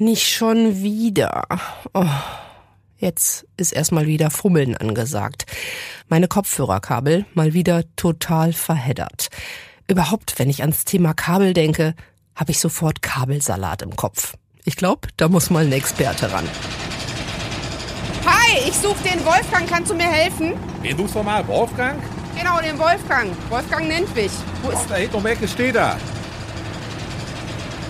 Nicht schon wieder. Oh. Jetzt ist erstmal wieder Fummeln angesagt. Meine Kopfhörerkabel mal wieder total verheddert. Überhaupt, wenn ich ans Thema Kabel denke, habe ich sofort Kabelsalat im Kopf. Ich glaube, da muss mal ein Experte ran. Hi, ich suche den Wolfgang. Kannst du mir helfen? Wen suchst du mal? Wolfgang? Genau, den Wolfgang. Wolfgang nennt mich. Wo ist da hinten um Ecke steht er?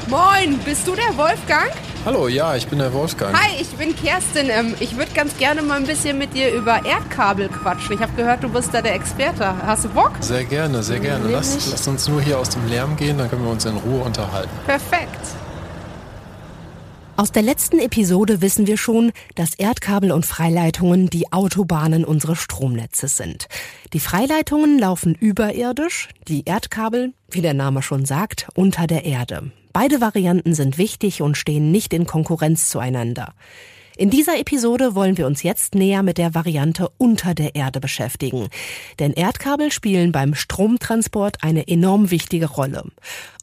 Moin, bist du der Wolfgang? Hallo, ja, ich bin der Wolfgang. Hi, ich bin Kerstin. Ähm, ich würde ganz gerne mal ein bisschen mit dir über Erdkabel quatschen. Ich habe gehört, du bist da der Experte. Hast du Bock? Sehr gerne, sehr gerne. Lass, lass uns nur hier aus dem Lärm gehen, dann können wir uns in Ruhe unterhalten. Perfekt. Aus der letzten Episode wissen wir schon, dass Erdkabel und Freileitungen die Autobahnen unseres Stromnetzes sind. Die Freileitungen laufen überirdisch, die Erdkabel, wie der Name schon sagt, unter der Erde. Beide Varianten sind wichtig und stehen nicht in Konkurrenz zueinander. In dieser Episode wollen wir uns jetzt näher mit der Variante unter der Erde beschäftigen. Denn Erdkabel spielen beim Stromtransport eine enorm wichtige Rolle.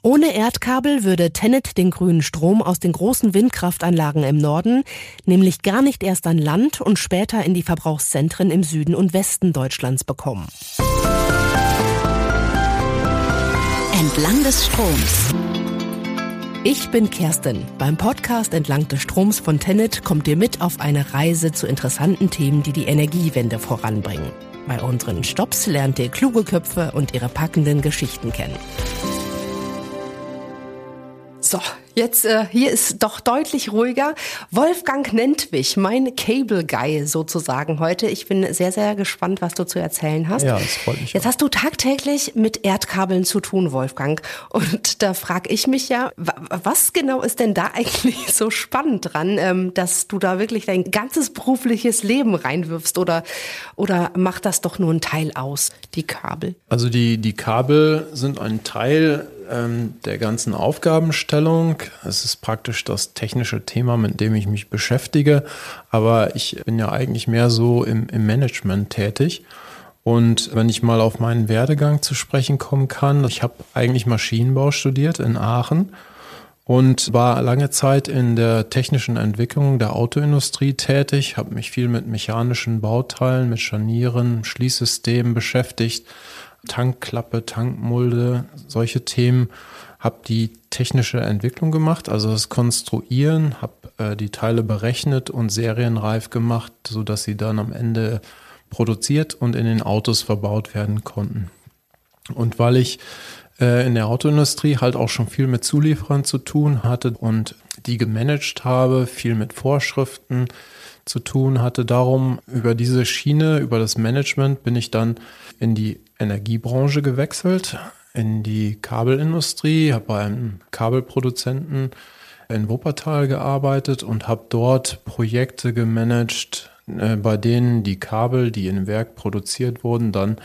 Ohne Erdkabel würde Tennet den grünen Strom aus den großen Windkraftanlagen im Norden nämlich gar nicht erst an Land und später in die Verbrauchszentren im Süden und Westen Deutschlands bekommen. Entlang des Stroms. Ich bin Kerstin. Beim Podcast Entlang des Stroms von Tennet kommt ihr mit auf eine Reise zu interessanten Themen, die die Energiewende voranbringen. Bei unseren Stops lernt ihr kluge Köpfe und ihre packenden Geschichten kennen. So, jetzt äh, hier ist doch deutlich ruhiger. Wolfgang Nentwich, mein Cable Guy sozusagen heute. Ich bin sehr, sehr gespannt, was du zu erzählen hast. Ja, das freut mich. Jetzt auch. hast du tagtäglich mit Erdkabeln zu tun, Wolfgang. Und da frage ich mich ja, was genau ist denn da eigentlich so spannend dran, ähm, dass du da wirklich dein ganzes berufliches Leben reinwirfst? Oder, oder macht das doch nur ein Teil aus, die Kabel? Also die, die Kabel sind ein Teil ähm, der ganzen Aufgabenstellung. Es ist praktisch das technische Thema, mit dem ich mich beschäftige. Aber ich bin ja eigentlich mehr so im, im Management tätig. Und wenn ich mal auf meinen Werdegang zu sprechen kommen kann, ich habe eigentlich Maschinenbau studiert in Aachen und war lange Zeit in der technischen Entwicklung der Autoindustrie tätig, habe mich viel mit mechanischen Bauteilen, mit Scharnieren, Schließsystemen beschäftigt, Tankklappe, Tankmulde, solche Themen, habe die technische Entwicklung gemacht, also das Konstruieren, habe äh, die Teile berechnet und serienreif gemacht, sodass sie dann am Ende produziert und in den Autos verbaut werden konnten. Und weil ich äh, in der Autoindustrie halt auch schon viel mit Zulieferern zu tun hatte und die gemanagt habe, viel mit Vorschriften zu tun hatte. Darum über diese Schiene, über das Management bin ich dann in die Energiebranche gewechselt, in die Kabelindustrie, habe bei einem Kabelproduzenten in Wuppertal gearbeitet und habe dort Projekte gemanagt, äh, bei denen die Kabel, die im Werk produziert wurden, dann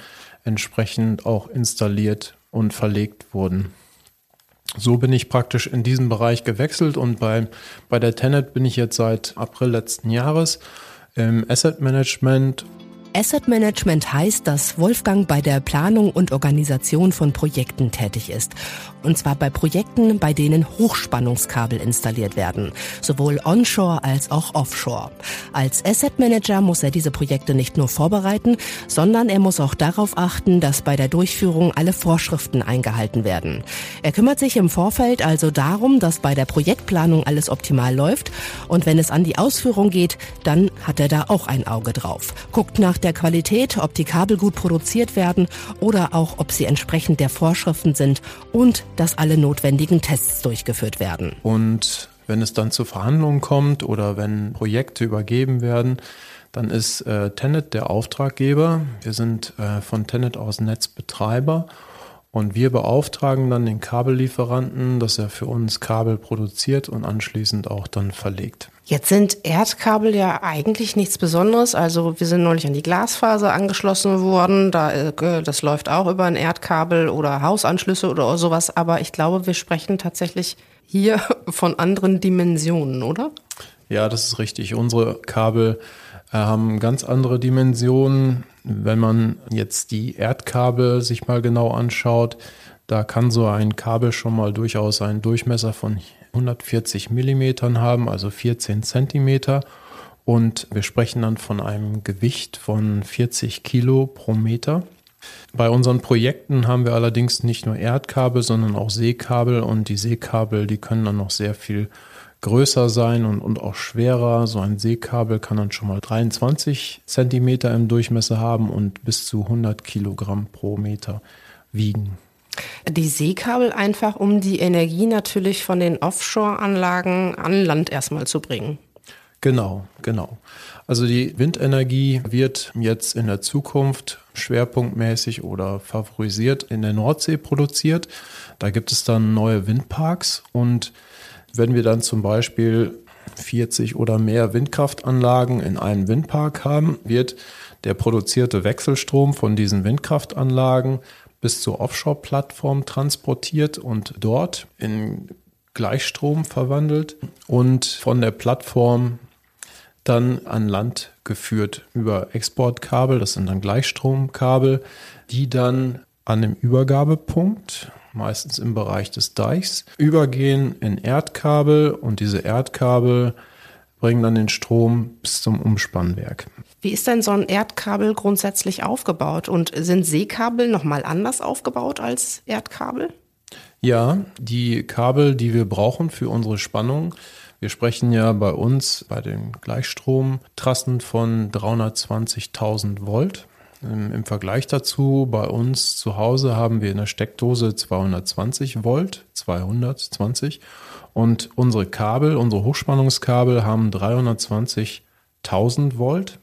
entsprechend auch installiert und verlegt wurden. So bin ich praktisch in diesen Bereich gewechselt und bei, bei der Tenet bin ich jetzt seit April letzten Jahres im Asset Management Asset Management heißt, dass Wolfgang bei der Planung und Organisation von Projekten tätig ist. Und zwar bei Projekten, bei denen Hochspannungskabel installiert werden, sowohl onshore als auch offshore. Als Asset Manager muss er diese Projekte nicht nur vorbereiten, sondern er muss auch darauf achten, dass bei der Durchführung alle Vorschriften eingehalten werden. Er kümmert sich im Vorfeld also darum, dass bei der Projektplanung alles optimal läuft und wenn es an die Ausführung geht, dann hat er da auch ein Auge drauf. Guckt nach der Qualität, ob die Kabel gut produziert werden oder auch, ob sie entsprechend der Vorschriften sind und dass alle notwendigen Tests durchgeführt werden. Und wenn es dann zu Verhandlungen kommt oder wenn Projekte übergeben werden, dann ist äh, Tenet der Auftraggeber. Wir sind äh, von Tenet aus Netzbetreiber und wir beauftragen dann den Kabellieferanten, dass er für uns Kabel produziert und anschließend auch dann verlegt. Jetzt sind Erdkabel ja eigentlich nichts Besonderes. Also wir sind neulich an die Glasfaser angeschlossen worden. Da, äh, das läuft auch über ein Erdkabel oder Hausanschlüsse oder sowas. Aber ich glaube, wir sprechen tatsächlich hier von anderen Dimensionen, oder? Ja, das ist richtig. Unsere Kabel äh, haben ganz andere Dimensionen. Wenn man jetzt die Erdkabel sich mal genau anschaut, da kann so ein Kabel schon mal durchaus einen Durchmesser von 140 Millimetern haben, also 14 Zentimeter. Und wir sprechen dann von einem Gewicht von 40 Kilo pro Meter. Bei unseren Projekten haben wir allerdings nicht nur Erdkabel, sondern auch Seekabel. Und die Seekabel, die können dann noch sehr viel größer sein und, und auch schwerer. So ein Seekabel kann dann schon mal 23 Zentimeter im Durchmesser haben und bis zu 100 Kilogramm pro Meter wiegen. Die Seekabel einfach, um die Energie natürlich von den Offshore-Anlagen an Land erstmal zu bringen. Genau, genau. Also die Windenergie wird jetzt in der Zukunft schwerpunktmäßig oder favorisiert in der Nordsee produziert. Da gibt es dann neue Windparks und wenn wir dann zum Beispiel 40 oder mehr Windkraftanlagen in einem Windpark haben, wird der produzierte Wechselstrom von diesen Windkraftanlagen bis zur Offshore-Plattform transportiert und dort in Gleichstrom verwandelt und von der Plattform dann an Land geführt über Exportkabel, das sind dann Gleichstromkabel, die dann an dem Übergabepunkt, meistens im Bereich des Deichs, übergehen in Erdkabel und diese Erdkabel bringen dann den Strom bis zum Umspannwerk. Wie ist denn so ein Erdkabel grundsätzlich aufgebaut und sind Seekabel nochmal anders aufgebaut als Erdkabel? Ja, die Kabel, die wir brauchen für unsere Spannung, wir sprechen ja bei uns bei den Gleichstromtrassen von 320.000 Volt. Im Vergleich dazu, bei uns zu Hause haben wir in der Steckdose 220 Volt, 220 und unsere Kabel, unsere Hochspannungskabel haben 320.000 Volt.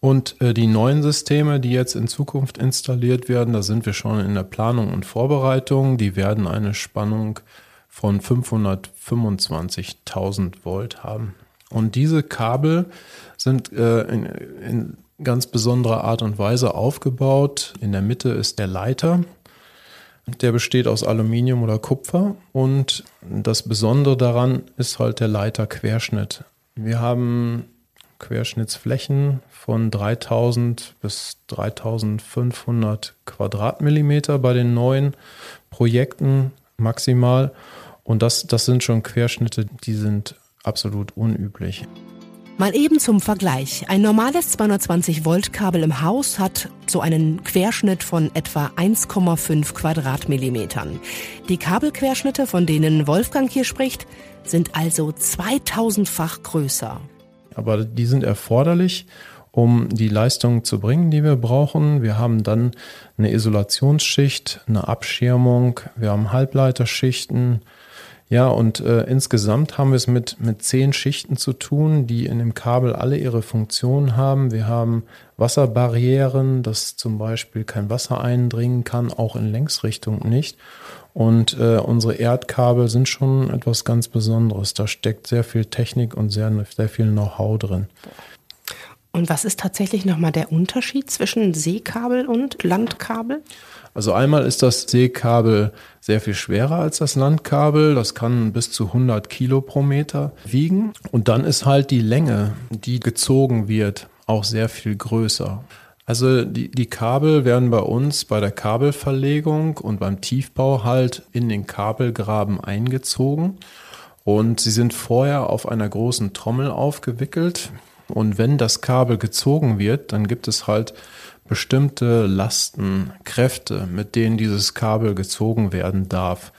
Und äh, die neuen Systeme, die jetzt in Zukunft installiert werden, da sind wir schon in der Planung und Vorbereitung. Die werden eine Spannung von 525.000 Volt haben. Und diese Kabel sind äh, in, in ganz besonderer Art und Weise aufgebaut. In der Mitte ist der Leiter. Der besteht aus Aluminium oder Kupfer und das Besondere daran ist halt der Leiterquerschnitt. Wir haben Querschnittsflächen von 3000 bis 3500 Quadratmillimeter bei den neuen Projekten maximal. Und das, das sind schon Querschnitte, die sind absolut unüblich. Mal eben zum Vergleich. Ein normales 220 Volt Kabel im Haus hat so einen Querschnitt von etwa 1,5 Quadratmillimetern. Die Kabelquerschnitte, von denen Wolfgang hier spricht, sind also 2000-fach größer. Aber die sind erforderlich, um die Leistung zu bringen, die wir brauchen. Wir haben dann eine Isolationsschicht, eine Abschirmung, wir haben Halbleiterschichten, ja, und äh, insgesamt haben wir es mit, mit zehn Schichten zu tun, die in dem Kabel alle ihre Funktionen haben. Wir haben Wasserbarrieren, dass zum Beispiel kein Wasser eindringen kann, auch in Längsrichtung nicht. Und äh, unsere Erdkabel sind schon etwas ganz Besonderes. Da steckt sehr viel Technik und sehr, sehr viel Know-how drin. Und was ist tatsächlich nochmal der Unterschied zwischen Seekabel und Landkabel? Also einmal ist das Seekabel sehr viel schwerer als das Landkabel. Das kann bis zu 100 Kilo pro Meter wiegen. Und dann ist halt die Länge, die gezogen wird, auch sehr viel größer. Also die, die Kabel werden bei uns bei der Kabelverlegung und beim Tiefbau halt in den Kabelgraben eingezogen. Und sie sind vorher auf einer großen Trommel aufgewickelt. Und wenn das Kabel gezogen wird, dann gibt es halt bestimmte Lasten, Kräfte, mit denen dieses Kabel gezogen werden darf.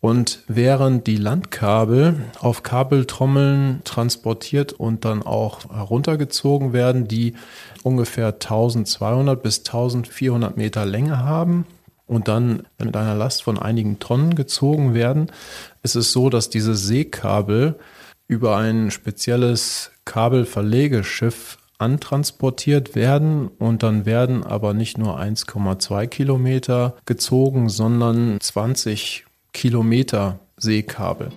Und während die Landkabel auf Kabeltrommeln transportiert und dann auch heruntergezogen werden, die ungefähr 1200 bis 1400 Meter Länge haben und dann mit einer Last von einigen Tonnen gezogen werden, ist es so, dass diese Seekabel über ein spezielles Kabelverlegeschiff antransportiert werden und dann werden aber nicht nur 1,2 Kilometer gezogen, sondern 20 Kilometer Seekabel.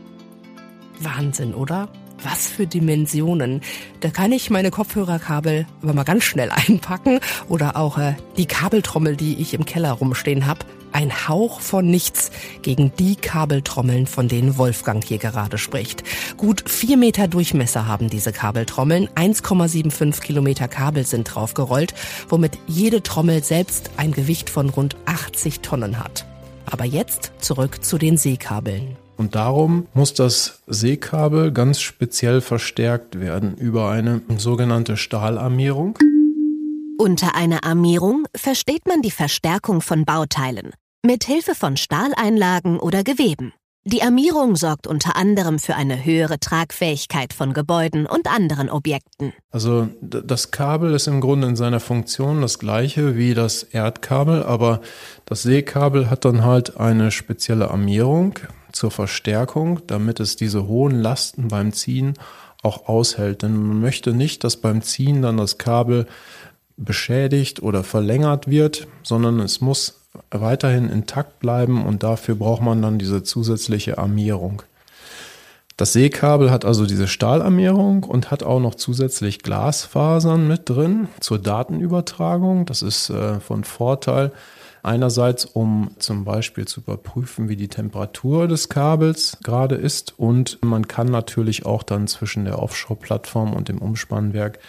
Wahnsinn, oder? Was für Dimensionen. Da kann ich meine Kopfhörerkabel aber mal ganz schnell einpacken oder auch äh, die Kabeltrommel, die ich im Keller rumstehen habe, ein Hauch von nichts gegen die Kabeltrommeln, von denen Wolfgang hier gerade spricht. Gut vier Meter Durchmesser haben diese Kabeltrommeln, 1,75 Kilometer Kabel sind draufgerollt, womit jede Trommel selbst ein Gewicht von rund 80 Tonnen hat. Aber jetzt zurück zu den Seekabeln. Und darum muss das Seekabel ganz speziell verstärkt werden über eine sogenannte Stahlarmierung. Unter einer Armierung versteht man die Verstärkung von Bauteilen mit Hilfe von Stahleinlagen oder Geweben. Die Armierung sorgt unter anderem für eine höhere Tragfähigkeit von Gebäuden und anderen Objekten. Also das Kabel ist im Grunde in seiner Funktion das gleiche wie das Erdkabel, aber das Seekabel hat dann halt eine spezielle Armierung zur Verstärkung, damit es diese hohen Lasten beim Ziehen auch aushält. Denn man möchte nicht, dass beim Ziehen dann das Kabel beschädigt oder verlängert wird, sondern es muss weiterhin intakt bleiben und dafür braucht man dann diese zusätzliche Armierung. Das Seekabel hat also diese Stahlarmierung und hat auch noch zusätzlich Glasfasern mit drin zur Datenübertragung. Das ist äh, von Vorteil. Einerseits, um zum Beispiel zu überprüfen, wie die Temperatur des Kabels gerade ist. Und man kann natürlich auch dann zwischen der Offshore-Plattform und dem Umspannwerk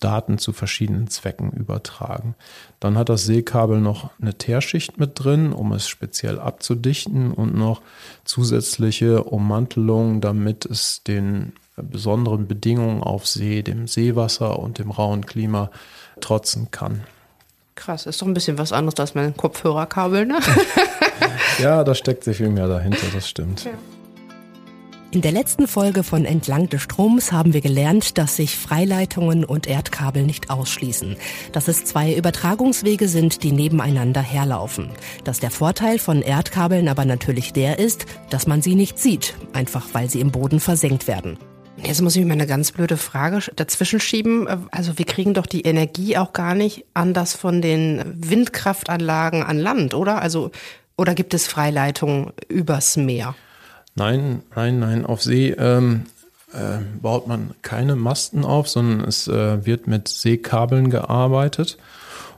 Daten zu verschiedenen Zwecken übertragen. Dann hat das Seekabel noch eine Teerschicht mit drin, um es speziell abzudichten und noch zusätzliche Ummantelungen, damit es den besonderen Bedingungen auf See, dem Seewasser und dem rauen Klima trotzen kann. Krass, ist doch ein bisschen was anderes als mein Kopfhörerkabel, ne? ja, da steckt sich viel mehr dahinter, das stimmt. Ja. In der letzten Folge von Entlang des Stroms haben wir gelernt, dass sich Freileitungen und Erdkabel nicht ausschließen. Dass es zwei Übertragungswege sind, die nebeneinander herlaufen. Dass der Vorteil von Erdkabeln aber natürlich der ist, dass man sie nicht sieht, einfach weil sie im Boden versenkt werden. Jetzt muss ich mir eine ganz blöde Frage dazwischen schieben. Also wir kriegen doch die Energie auch gar nicht anders von den Windkraftanlagen an Land, oder? Also oder gibt es Freileitungen übers Meer? Nein, nein, nein. Auf See ähm, äh, baut man keine Masten auf, sondern es äh, wird mit Seekabeln gearbeitet.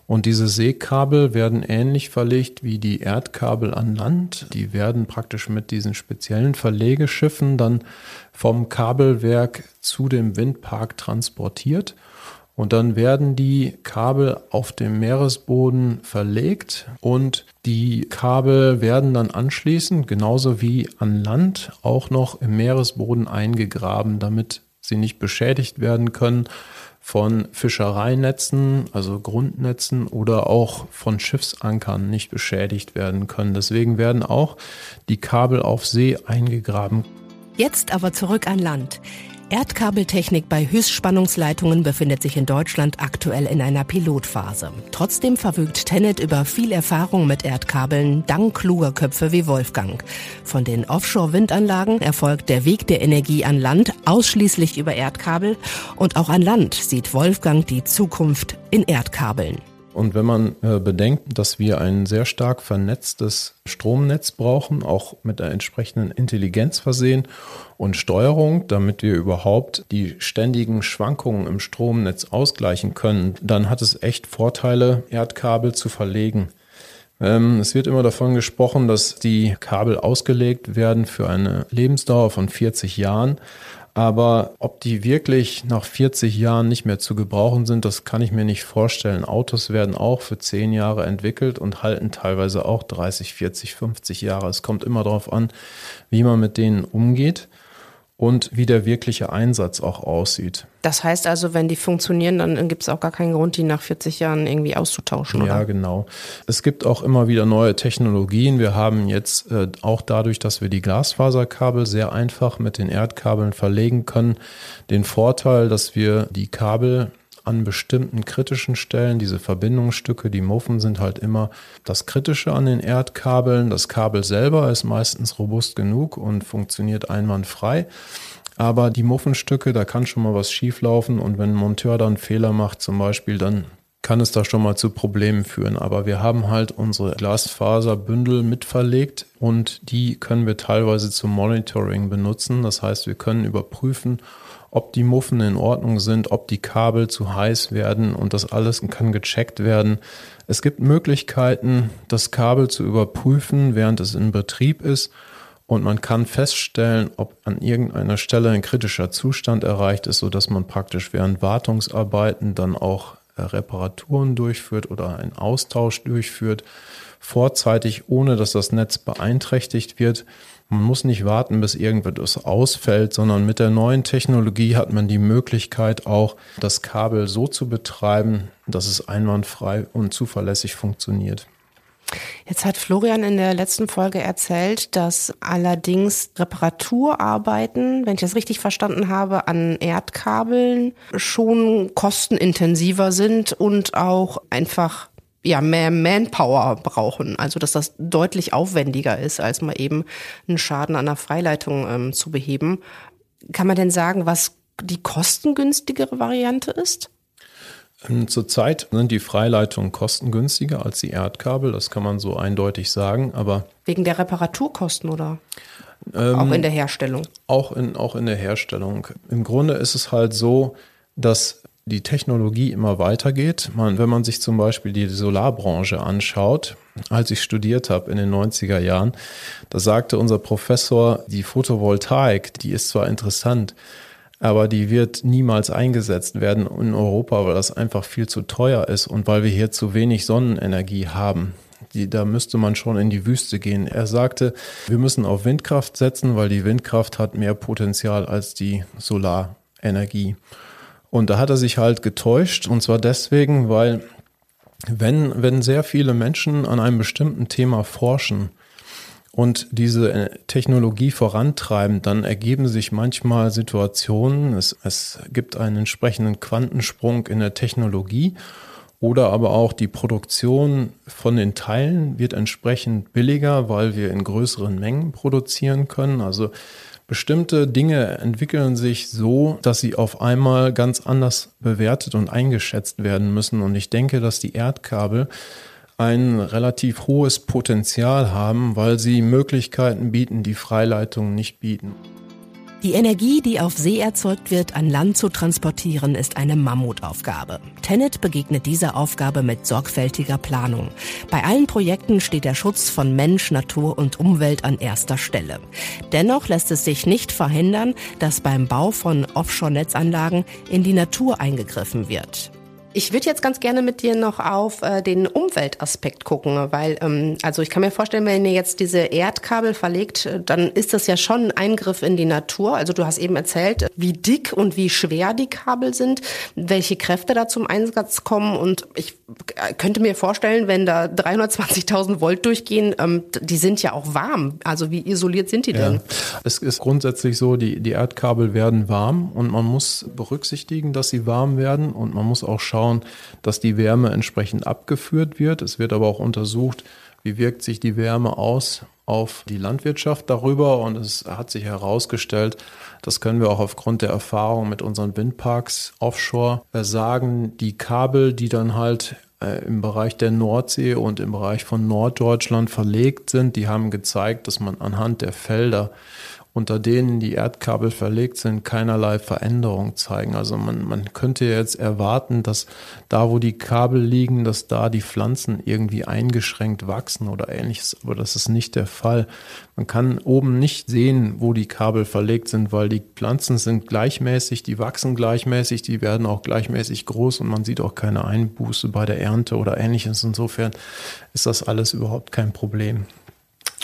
Und diese Seekabel werden ähnlich verlegt wie die Erdkabel an Land. Die werden praktisch mit diesen speziellen Verlegeschiffen dann vom Kabelwerk zu dem Windpark transportiert. Und dann werden die Kabel auf dem Meeresboden verlegt und die Kabel werden dann anschließend, genauso wie an Land, auch noch im Meeresboden eingegraben, damit sie nicht beschädigt werden können von Fischereinetzen, also Grundnetzen oder auch von Schiffsankern nicht beschädigt werden können. Deswegen werden auch die Kabel auf See eingegraben. Jetzt aber zurück an Land. Erdkabeltechnik bei Höchstspannungsleitungen befindet sich in Deutschland aktuell in einer Pilotphase. Trotzdem verfügt Tennet über viel Erfahrung mit Erdkabeln, dank kluger Köpfe wie Wolfgang. Von den Offshore-Windanlagen erfolgt der Weg der Energie an Land ausschließlich über Erdkabel und auch an Land sieht Wolfgang die Zukunft in Erdkabeln. Und wenn man äh, bedenkt, dass wir ein sehr stark vernetztes Stromnetz brauchen, auch mit der entsprechenden Intelligenz versehen und Steuerung, damit wir überhaupt die ständigen Schwankungen im Stromnetz ausgleichen können, dann hat es echt Vorteile, Erdkabel zu verlegen. Ähm, es wird immer davon gesprochen, dass die Kabel ausgelegt werden für eine Lebensdauer von 40 Jahren. Aber ob die wirklich nach 40 Jahren nicht mehr zu gebrauchen sind, das kann ich mir nicht vorstellen. Autos werden auch für 10 Jahre entwickelt und halten teilweise auch 30, 40, 50 Jahre. Es kommt immer darauf an, wie man mit denen umgeht und wie der wirkliche Einsatz auch aussieht. Das heißt also, wenn die funktionieren, dann gibt es auch gar keinen Grund, die nach 40 Jahren irgendwie auszutauschen. Ja, oder? genau. Es gibt auch immer wieder neue Technologien. Wir haben jetzt äh, auch dadurch, dass wir die Glasfaserkabel sehr einfach mit den Erdkabeln verlegen können, den Vorteil, dass wir die Kabel an bestimmten kritischen Stellen, diese Verbindungsstücke, die Muffen sind halt immer das Kritische an den Erdkabeln. Das Kabel selber ist meistens robust genug und funktioniert einwandfrei. Aber die Muffenstücke, da kann schon mal was schieflaufen und wenn ein Monteur dann Fehler macht, zum Beispiel, dann kann es da schon mal zu Problemen führen. Aber wir haben halt unsere Glasfaserbündel mitverlegt und die können wir teilweise zum Monitoring benutzen. Das heißt, wir können überprüfen, ob die Muffen in Ordnung sind, ob die Kabel zu heiß werden und das alles kann gecheckt werden. Es gibt Möglichkeiten, das Kabel zu überprüfen, während es in Betrieb ist und man kann feststellen, ob an irgendeiner Stelle ein kritischer Zustand erreicht ist, sodass man praktisch während Wartungsarbeiten dann auch Reparaturen durchführt oder einen Austausch durchführt, vorzeitig, ohne dass das Netz beeinträchtigt wird. Man muss nicht warten, bis irgendwas ausfällt, sondern mit der neuen Technologie hat man die Möglichkeit auch, das Kabel so zu betreiben, dass es einwandfrei und zuverlässig funktioniert. Jetzt hat Florian in der letzten Folge erzählt, dass allerdings Reparaturarbeiten, wenn ich das richtig verstanden habe, an Erdkabeln schon kostenintensiver sind und auch einfach ja, mehr Manpower brauchen. Also, dass das deutlich aufwendiger ist, als mal eben einen Schaden an der Freileitung ähm, zu beheben. Kann man denn sagen, was die kostengünstigere Variante ist? Ähm, zurzeit sind die Freileitungen kostengünstiger als die Erdkabel, das kann man so eindeutig sagen, aber. Wegen der Reparaturkosten oder? Ähm, auch in der Herstellung? Auch in, auch in der Herstellung. Im Grunde ist es halt so, dass die Technologie immer weitergeht. Man, wenn man sich zum Beispiel die Solarbranche anschaut, als ich studiert habe in den 90er Jahren, da sagte unser Professor, die Photovoltaik, die ist zwar interessant, aber die wird niemals eingesetzt werden in Europa, weil das einfach viel zu teuer ist und weil wir hier zu wenig Sonnenenergie haben. Die, da müsste man schon in die Wüste gehen. Er sagte, wir müssen auf Windkraft setzen, weil die Windkraft hat mehr Potenzial als die Solarenergie. Und da hat er sich halt getäuscht und zwar deswegen, weil wenn, wenn sehr viele Menschen an einem bestimmten Thema forschen, und diese äh, Technologie vorantreiben, dann ergeben sich manchmal Situationen, es, es gibt einen entsprechenden Quantensprung in der Technologie oder aber auch die Produktion von den Teilen wird entsprechend billiger, weil wir in größeren Mengen produzieren können. Also bestimmte Dinge entwickeln sich so, dass sie auf einmal ganz anders bewertet und eingeschätzt werden müssen. Und ich denke, dass die Erdkabel ein relativ hohes Potenzial haben, weil sie Möglichkeiten bieten, die Freileitungen nicht bieten. Die Energie, die auf See erzeugt wird, an Land zu transportieren, ist eine Mammutaufgabe. Tenet begegnet dieser Aufgabe mit sorgfältiger Planung. Bei allen Projekten steht der Schutz von Mensch, Natur und Umwelt an erster Stelle. Dennoch lässt es sich nicht verhindern, dass beim Bau von Offshore-Netzanlagen in die Natur eingegriffen wird. Ich würde jetzt ganz gerne mit dir noch auf äh, den Umweltaspekt gucken, weil ähm, also ich kann mir vorstellen, wenn ihr jetzt diese Erdkabel verlegt, äh, dann ist das ja schon ein Eingriff in die Natur. Also du hast eben erzählt, wie dick und wie schwer die Kabel sind, welche Kräfte da zum Einsatz kommen und ich könnte mir vorstellen, wenn da 320.000 Volt durchgehen, ähm, die sind ja auch warm. Also wie isoliert sind die denn? Ja. Es ist grundsätzlich so, die, die Erdkabel werden warm und man muss berücksichtigen, dass sie warm werden und man muss auch schauen, schauen, dass die Wärme entsprechend abgeführt wird. Es wird aber auch untersucht, wie wirkt sich die Wärme aus auf die Landwirtschaft darüber. Und es hat sich herausgestellt, das können wir auch aufgrund der Erfahrung mit unseren Windparks offshore sagen, die Kabel, die dann halt äh, im Bereich der Nordsee und im Bereich von Norddeutschland verlegt sind, die haben gezeigt, dass man anhand der Felder unter denen die Erdkabel verlegt sind, keinerlei Veränderung zeigen. Also man, man könnte jetzt erwarten, dass da, wo die Kabel liegen, dass da die Pflanzen irgendwie eingeschränkt wachsen oder ähnliches. Aber das ist nicht der Fall. Man kann oben nicht sehen, wo die Kabel verlegt sind, weil die Pflanzen sind gleichmäßig, die wachsen gleichmäßig, die werden auch gleichmäßig groß und man sieht auch keine Einbuße bei der Ernte oder ähnliches. Insofern ist das alles überhaupt kein Problem.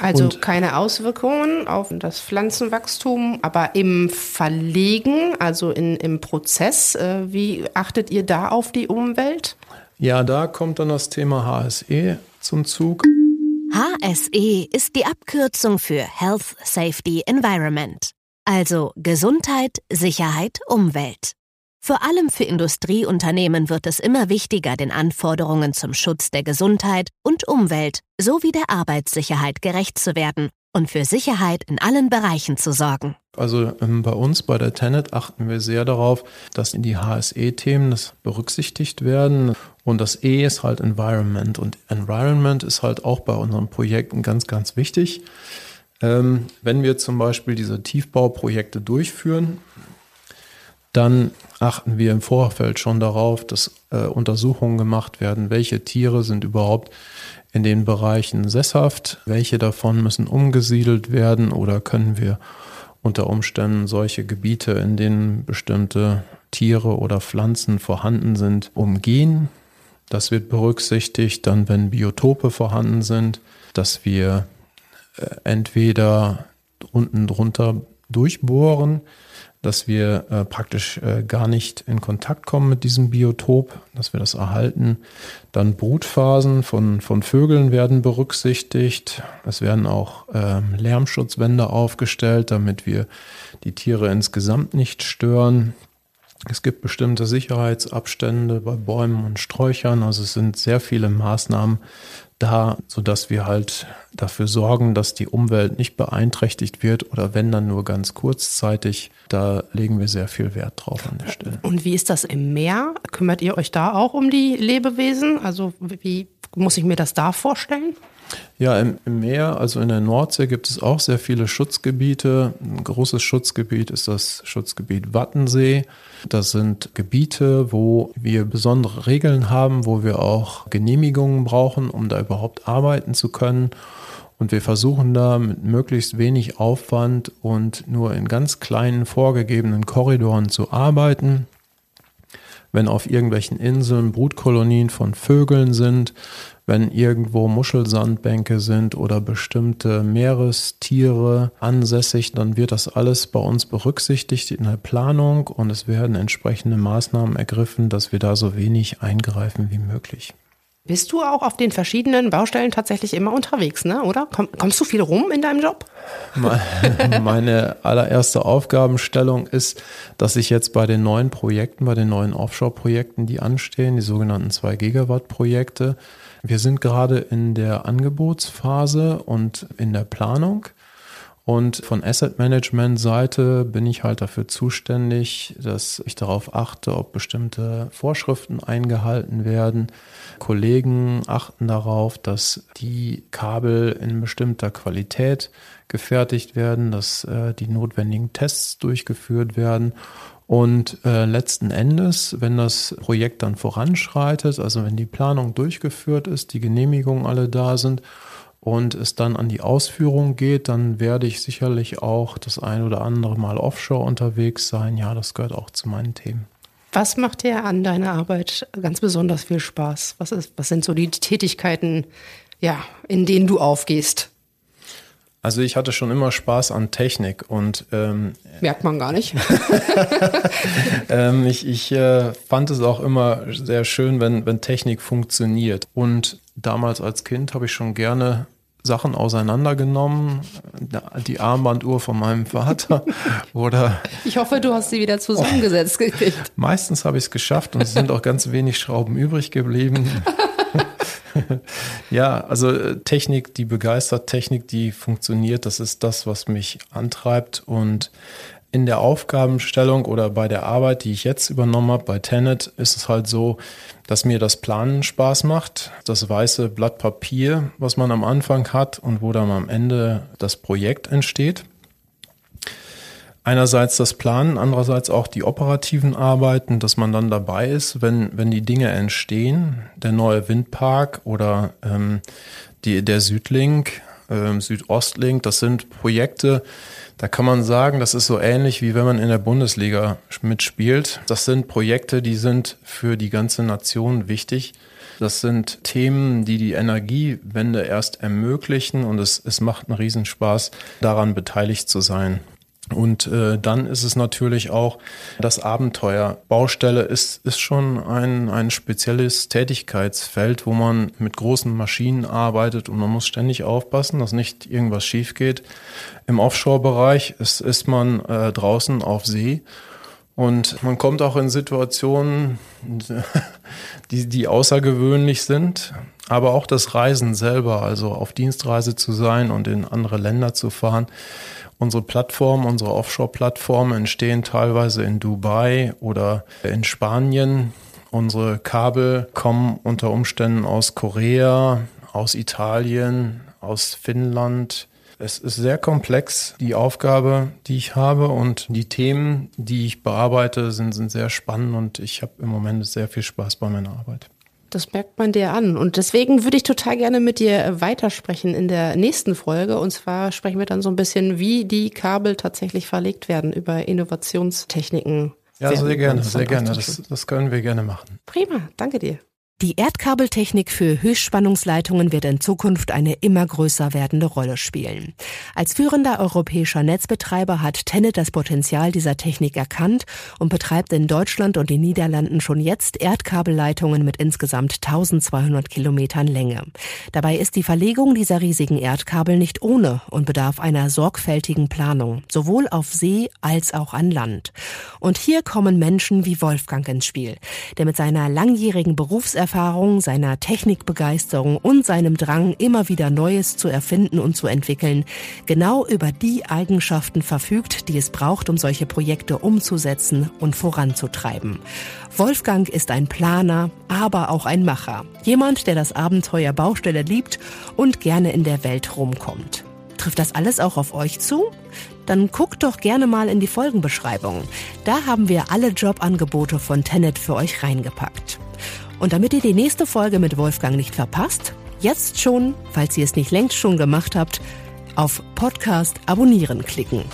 Also und keine Auswirkungen auf das Pflanzenwachstum, aber im Verlegen, also in, im Prozess, äh, wie achtet ihr da auf die Umwelt? Ja, da kommt dann das Thema HSE zum Zug. HSE ist die Abkürzung für Health, Safety, Environment. Also Gesundheit, Sicherheit, Umwelt. Vor allem für Industrieunternehmen wird es immer wichtiger, den Anforderungen zum Schutz der Gesundheit und Umwelt sowie der Arbeitssicherheit gerecht zu werden und für Sicherheit in allen Bereichen zu sorgen. Also ähm, bei uns bei der Tenet achten wir sehr darauf, dass in die HSE-Themen berücksichtigt werden. Und das E ist halt Environment. Und Environment ist halt auch bei unseren Projekten ganz, ganz wichtig. Ähm, wenn wir zum Beispiel diese Tiefbauprojekte durchführen, dann achten wir im Vorfeld schon darauf, dass äh, Untersuchungen gemacht werden, welche Tiere sind überhaupt in den Bereichen sesshaft, welche davon müssen umgesiedelt werden? Oder können wir unter Umständen solche Gebiete, in denen bestimmte Tiere oder Pflanzen vorhanden sind, umgehen. Das wird berücksichtigt, dann wenn Biotope vorhanden sind, dass wir äh, entweder unten drunter durchbohren, dass wir äh, praktisch äh, gar nicht in Kontakt kommen mit diesem Biotop, dass wir das erhalten. Dann Brutphasen von, von Vögeln werden berücksichtigt. Es werden auch ähm, Lärmschutzwände aufgestellt, damit wir die Tiere insgesamt nicht stören. Es gibt bestimmte Sicherheitsabstände bei Bäumen und Sträuchern. Also es sind sehr viele Maßnahmen da, sodass wir halt dafür sorgen, dass die Umwelt nicht beeinträchtigt wird oder wenn dann nur ganz kurzzeitig. Da legen wir sehr viel Wert drauf an der Stelle. Und wie ist das im Meer? Kümmert ihr euch da auch um die Lebewesen? Also wie muss ich mir das da vorstellen? Ja, im, im, Meer, also in der Nordsee, gibt es auch sehr viele Schutzgebiete. Ein großes Schutzgebiet ist das Schutzgebiet Wattensee. Das sind Gebiete, wo wir besondere Regeln haben, wo wir auch Genehmigungen brauchen, um da überhaupt arbeiten zu können. Und wir versuchen da mit möglichst wenig Aufwand und nur in ganz kleinen vorgegebenen Korridoren zu arbeiten wenn auf irgendwelchen Inseln Brutkolonien von Vögeln sind, wenn irgendwo Muschelsandbänke sind oder bestimmte Meerestiere ansässig, dann wird das alles bei uns berücksichtigt in der Planung und es werden entsprechende Maßnahmen ergriffen, dass wir da so wenig eingreifen wie möglich. Bist du auch auf den verschiedenen Baustellen tatsächlich immer unterwegs, ne? oder? Komm, kommst du viel rum in deinem Job? Meine allererste Aufgabenstellung ist, dass ich jetzt bei den neuen Projekten, bei den neuen Offshore-Projekten, die anstehen, die sogenannten 2 Gigawatt-Projekte, wir sind gerade in der Angebotsphase und in der Planung. Und von Asset Management Seite bin ich halt dafür zuständig, dass ich darauf achte, ob bestimmte Vorschriften eingehalten werden. Kollegen achten darauf, dass die Kabel in bestimmter Qualität gefertigt werden, dass äh, die notwendigen Tests durchgeführt werden. Und äh, letzten Endes, wenn das Projekt dann voranschreitet, also wenn die Planung durchgeführt ist, die Genehmigungen alle da sind und es dann an die Ausführung geht, dann werde ich sicherlich auch das ein oder andere Mal offshore unterwegs sein. Ja, das gehört auch zu meinen Themen. Was macht dir an deiner Arbeit ganz besonders viel Spaß? Was, ist, was sind so die Tätigkeiten, ja, in denen du aufgehst? Also ich hatte schon immer Spaß an Technik und ähm, merkt man gar nicht. ähm, ich ich äh, fand es auch immer sehr schön, wenn, wenn Technik funktioniert. Und damals als Kind habe ich schon gerne Sachen auseinandergenommen, die Armbanduhr von meinem Vater oder. Ich hoffe, du hast sie wieder zusammengesetzt gekriegt. Meistens habe ich es geschafft und es sind auch ganz wenig Schrauben übrig geblieben. ja, also äh, Technik, die begeistert, Technik, die funktioniert, das ist das, was mich antreibt und in der Aufgabenstellung oder bei der Arbeit, die ich jetzt übernommen habe bei Tenet, ist es halt so, dass mir das Planen Spaß macht. Das weiße Blatt Papier, was man am Anfang hat und wo dann am Ende das Projekt entsteht. Einerseits das Planen, andererseits auch die operativen Arbeiten, dass man dann dabei ist, wenn, wenn die Dinge entstehen. Der neue Windpark oder ähm, die, der Südlink, ähm, Südostlink, das sind Projekte, da kann man sagen, das ist so ähnlich wie wenn man in der Bundesliga mitspielt. Das sind Projekte, die sind für die ganze Nation wichtig. Das sind Themen, die die Energiewende erst ermöglichen und es, es macht einen Riesenspaß, daran beteiligt zu sein. Und äh, dann ist es natürlich auch das Abenteuer. Baustelle ist, ist schon ein, ein spezielles Tätigkeitsfeld, wo man mit großen Maschinen arbeitet und man muss ständig aufpassen, dass nicht irgendwas schief geht. Im Offshore-Bereich ist, ist man äh, draußen auf See Und man kommt auch in Situationen, die, die außergewöhnlich sind, aber auch das Reisen selber, also auf Dienstreise zu sein und in andere Länder zu fahren. Unsere Plattformen, unsere Offshore-Plattformen entstehen teilweise in Dubai oder in Spanien. Unsere Kabel kommen unter Umständen aus Korea, aus Italien, aus Finnland, es ist sehr komplex, die Aufgabe, die ich habe und die Themen, die ich bearbeite, sind, sind sehr spannend und ich habe im Moment sehr viel Spaß bei meiner Arbeit. Das merkt man dir an. Und deswegen würde ich total gerne mit dir weitersprechen in der nächsten Folge. Und zwar sprechen wir dann so ein bisschen, wie die Kabel tatsächlich verlegt werden über Innovationstechniken. Ja, sehr gerne, sehr gerne. Das, das können wir gerne machen. Prima, danke dir. Die Erdkabeltechnik für Höchstspannungsleitungen wird in Zukunft eine immer größer werdende Rolle spielen. Als führender europäischer Netzbetreiber hat Tennet das Potenzial dieser Technik erkannt und betreibt in Deutschland und den Niederlanden schon jetzt Erdkabelleitungen mit insgesamt 1200 Kilometern Länge. Dabei ist die Verlegung dieser riesigen Erdkabel nicht ohne und bedarf einer sorgfältigen Planung, sowohl auf See als auch an Land. Und hier kommen Menschen wie Wolfgang ins Spiel, der mit seiner langjährigen Berufserfahrung Lebenserfahrung, seiner Technikbegeisterung und seinem Drang, immer wieder Neues zu erfinden und zu entwickeln, genau über die Eigenschaften verfügt, die es braucht, um solche Projekte umzusetzen und voranzutreiben. Wolfgang ist ein Planer, aber auch ein Macher. Jemand, der das Abenteuer Baustelle liebt und gerne in der Welt rumkommt. Trifft das alles auch auf euch zu? Dann guckt doch gerne mal in die Folgenbeschreibung. Da haben wir alle Jobangebote von Tenet für euch reingepackt. Und damit ihr die nächste Folge mit Wolfgang nicht verpasst, jetzt schon, falls ihr es nicht längst schon gemacht habt, auf Podcast abonnieren klicken.